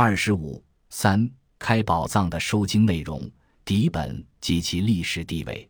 二十五三开宝藏的收经内容、底本及其历史地位。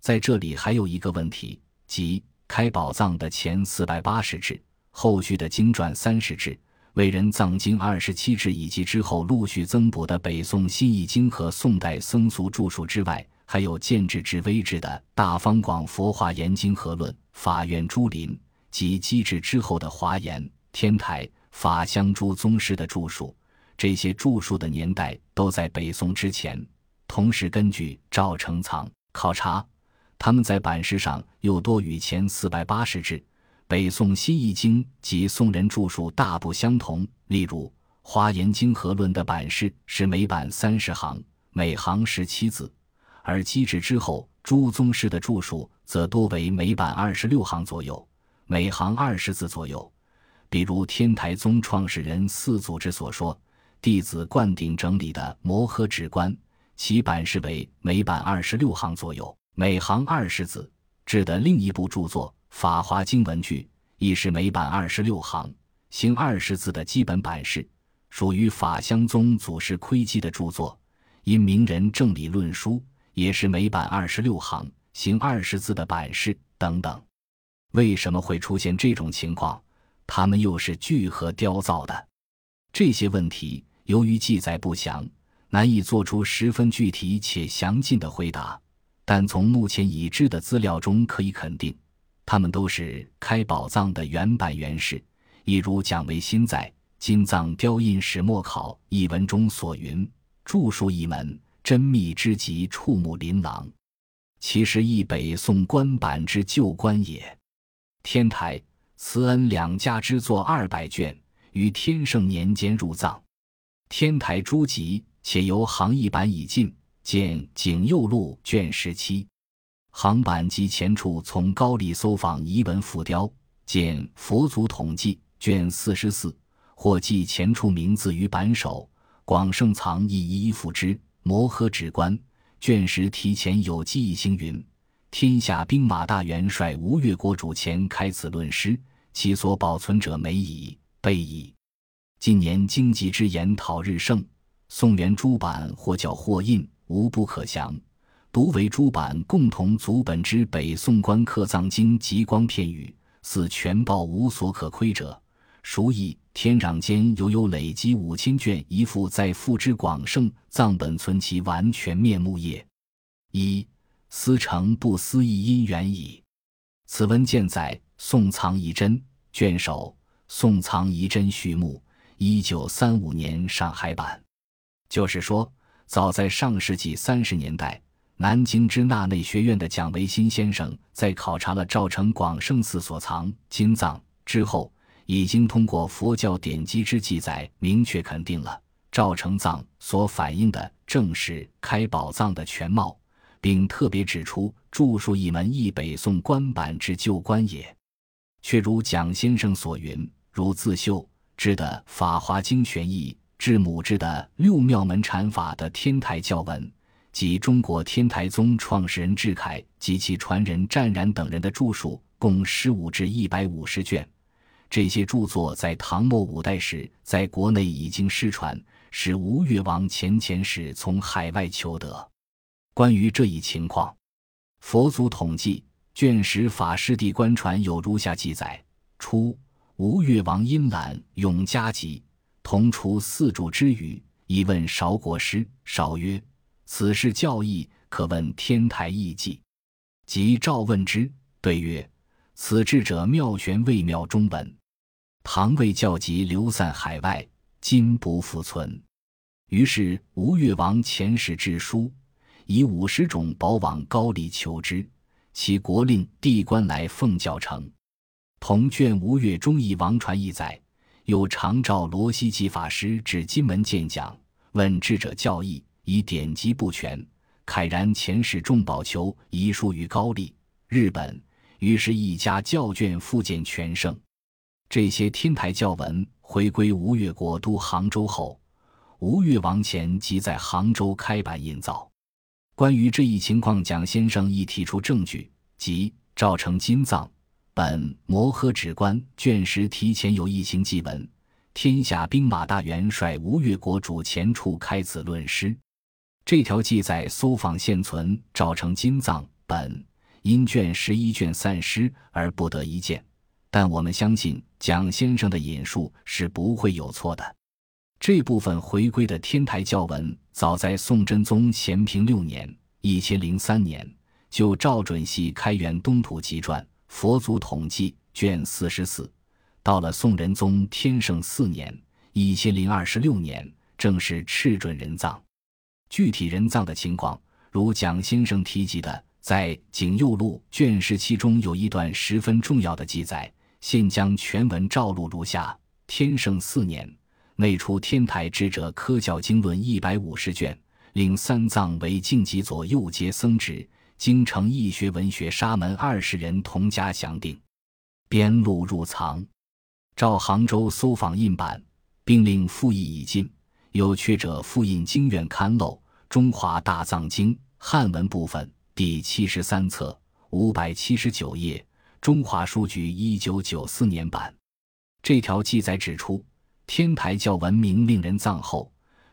在这里还有一个问题，即开宝藏的前四百八十志、后续的经传三十志、为人藏经二十七志，以及之后陆续增补的北宋新译经和宋代僧俗著述之外，还有建制至微制的《大方广佛华严经合论》、法院珠林及机制之后的华严、天台、法相诸宗师的著述。这些著述的年代都在北宋之前。同时，根据赵成藏考察，他们在版式上又多与前四百八十志、北宋新易经及宋人著述大不相同。例如，《华严经合论》的版式是每版三十行，每行十七字；而机制之后诸宗师的著述则多为每版二十六行左右，每行二十字左右。比如天台宗创始人四祖之所说。弟子灌顶整理的《摩诃止观》，其版式为每版二十六行左右，每行二十字。制的另一部著作《法华经文句》，亦是每版二十六行，行二十字的基本版式，属于法相宗祖师窥基的著作。因名人正理论书，也是每版二十六行，行二十字的版式等等。为什么会出现这种情况？他们又是聚合雕造的？这些问题。由于记载不详，难以做出十分具体且详尽的回答。但从目前已知的资料中可以肯定，他们都是开宝藏的原版原式。一如蒋维新在《金藏雕印始末考》一文中所云：“著述一门，珍密之极，触目琳琅。其实亦北宋官版之旧观也。”天台、慈恩两家之作二百卷，于天圣年间入藏。天台诸集，且由行译版已尽，见《景佑录》卷十七。行版及前处从高丽搜访遗文浮雕，见《佛祖统计》卷四十四，或记前处名字于版首。广圣藏亦一复之，《摩诃止观》卷十提前有记一行云：天下兵马大元帅吴越国主前开此论诗，其所保存者美矣，备矣。近年经济之言讨日盛，宋元诸版或校或印，无不可详。独为诸版共同组本之北宋官刻藏经极光片语，似全报无所可窥者。孰意天壤间犹有累积五千卷一副在复之广盛藏本存其完全面目也？一思成不思议因缘矣。此文见在《宋藏遗珍》卷首，《宋藏遗珍序目》。一九三五年上海版，就是说，早在上世纪三十年代，南京支那内学院的蒋维新先生在考察了赵城广胜寺所藏金藏之后，已经通过佛教典籍之记载，明确肯定了赵成藏所反映的正是开宝藏的全貌，并特别指出著述一门译北宋官版之旧观也。却如蒋先生所云，如自秀。之的《法华经玄义》，至母之的《六妙门禅法》的天台教文，及中国天台宗创始人智凯及其传人湛然等人的著述，共十五至一百五十卷。这些著作在唐末五代时在国内已经失传，是吴越王钱钱使从海外求得。关于这一情况，《佛祖统计》卷十法师地官传有如下记载：初。吴越王殷览永嘉集，同除四柱之语，以问韶国师。韶曰：“此事教义，可问天台义记。”即召问之，对曰：“此智者妙玄未妙中文。唐魏教集流散海外，今不复存。”于是吴越王遣使致书，以五十种宝往高丽求之，其国令帝官来奉教成。同卷吴越忠义王传一载，有常召罗西吉法师至金门见讲，问智者教义，以典籍不全，慨然前世众宝求遗书于高丽、日本，于是一家教卷复见全盛。这些天台教文回归吴越国都杭州后，吴越王钱即在杭州开版印造。关于这一情况，蒋先生亦提出证据，即赵成金藏。本《摩诃止观》卷十提前有一行记文，天下兵马大元帅吴越国主前处开此论诗。这条记载搜访现存，赵成金藏本因卷十一卷散失而不得一见，但我们相信蒋先生的引述是不会有错的。这部分回归的天台教文，早在宋真宗咸平六年（一千零三年）就赵准系开元东土集传《佛祖统计》卷四十四。到了宋仁宗天圣四年（一千零二十六年），正是赤准人葬。具体人葬的情况，如蒋先生提及的，在《景佑录》卷十七中有一段十分重要的记载。现将全文照录如下：天圣四年，内出天台智者科教经论一百五十卷，领三藏为晋级左右阶僧职，京城义学文学沙门二十人同家详定，编录入藏。照杭州搜访印版，并令复议已尽。有缺者复印经院刊漏《中华大藏经》汉文部分第七十三册五百七十九页，中华书局一九九四年版。这条记载指出，天台教文明令人葬后，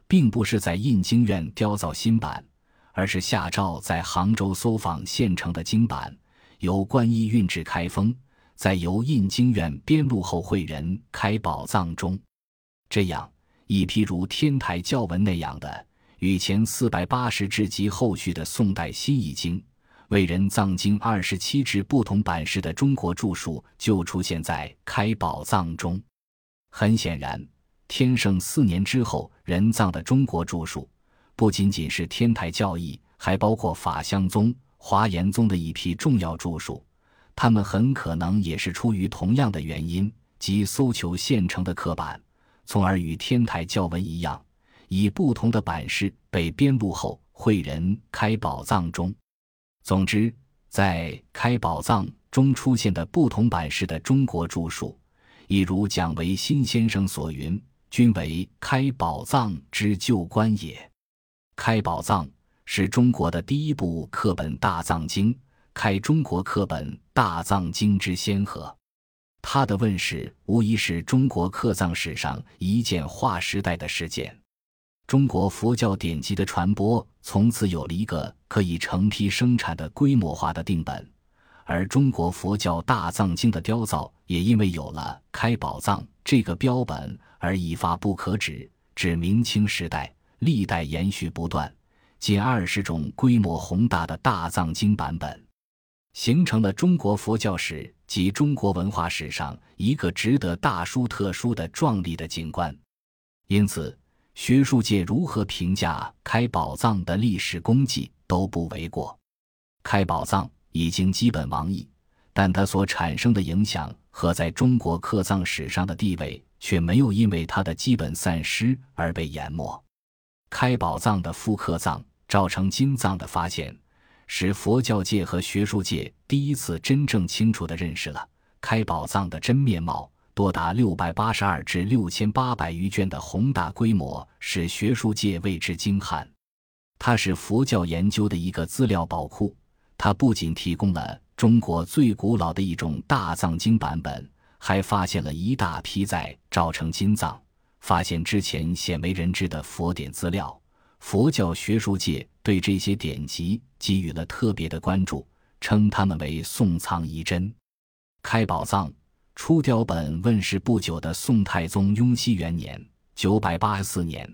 并不是在印经院雕造新版，而是下诏在杭州搜访现成的经版，由观音运至开封。再由印经院编录后，会人开宝藏中，这样一批如天台教文那样的与前四百八十志及后续的宋代新译经、为人藏经二十七志不同版式的中国著述，就出现在开宝藏中。很显然，天圣四年之后人藏的中国著述，不仅仅是天台教义，还包括法相宗、华严宗的一批重要著述。他们很可能也是出于同样的原因，即搜求现成的刻板，从而与天台教文一样，以不同的版式被编录后汇人开宝藏中。总之，在开宝藏中出现的不同版式的中国著述，亦如蒋维新先生所云，均为开宝藏之旧观也。开宝藏是中国的第一部刻本大藏经。开中国课本大藏经之先河，它的问世无疑是中国刻藏史上一件划时代的事件。中国佛教典籍的传播从此有了一个可以成批生产的规模化的定本，而中国佛教大藏经的雕造也因为有了开宝藏这个标本而一发不可止，至明清时代历代延续不断，近二十种规模宏大的大藏经版本。形成了中国佛教史及中国文化史上一个值得大书特书的壮丽的景观。因此，学术界如何评价开宝藏的历史功绩都不为过。开宝藏已经基本亡佚，但它所产生的影响和在中国刻藏史上的地位却没有因为它的基本散失而被淹没。开宝藏的复刻藏、赵成金藏的发现。使佛教界和学术界第一次真正清楚地认识了开宝藏的真面貌。多达六百八十二至六千八百余卷的宏大规模，使学术界为之惊叹。它是佛教研究的一个资料宝库。它不仅提供了中国最古老的一种大藏经版本，还发现了一大批在赵成金藏发现之前鲜为人知的佛典资料。佛教学术界对这些典籍给予了特别的关注，称他们为宋藏遗珍。开宝藏初雕本问世不久的宋太宗雍熙元年（九百八十四年），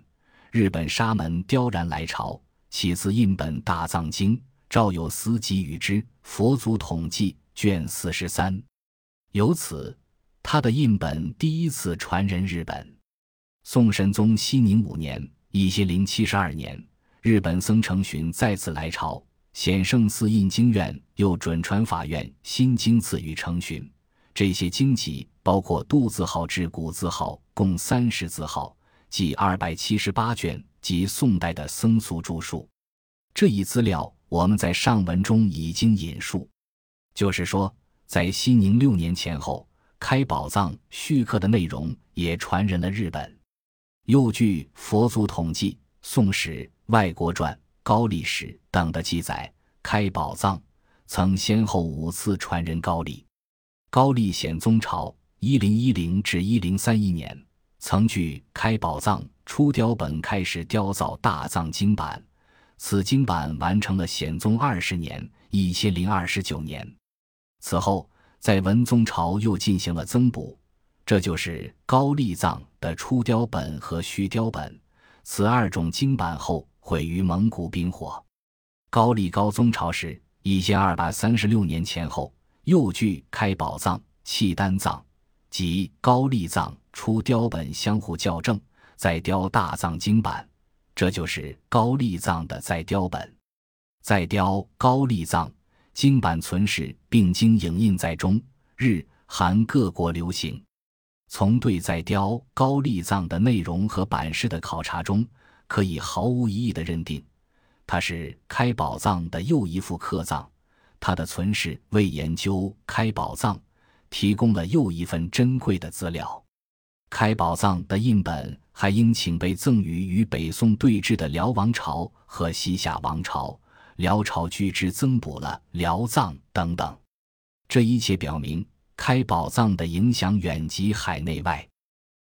日本沙门雕然来朝，起自印本《大藏经》，赵有司给予之《佛祖统计》卷四十三，由此他的印本第一次传人日本。宋神宗熙宁五年。一千零七十二年，日本僧承训再次来朝，显圣寺印经院又准传法院新经赐予承训。这些经籍包括杜字号至古字号共三十字号，即二百七十八卷，及宋代的僧俗著述。这一资料我们在上文中已经引述，就是说，在熙宁六年前后，开宝藏续刻的内容也传人了日本。又据《佛祖统计》《宋史》《外国传》《高丽史》等的记载，开宝藏曾先后五次传人高丽。高丽显宗朝（一零一零至一零三一年），曾据开宝藏出雕本开始雕造大藏经版，此经版完成了显宗二十年（一千零二十九年）。此后，在文宗朝又进行了增补，这就是高丽藏的出雕本和虚雕本。此二种经版后毁于蒙古兵火。高丽高宗朝时（一千二百三十六年前后），又据开宝藏、契丹藏及高丽藏。出雕本相互校正，再雕大藏经版，这就是高丽藏的再雕本。再雕高丽藏经版存世，并经影印在中、日、韩各国流行。从对在雕高丽藏的内容和版式的考察中，可以毫无疑义地认定，它是开宝藏的又一副刻藏。它的存世为研究开宝藏提供了又一份珍贵的资料。开宝藏的印本还应请被赠予与北宋对峙的辽王朝和西夏王朝，辽朝据之增补了辽藏等等。这一切表明，开宝藏的影响远及海内外。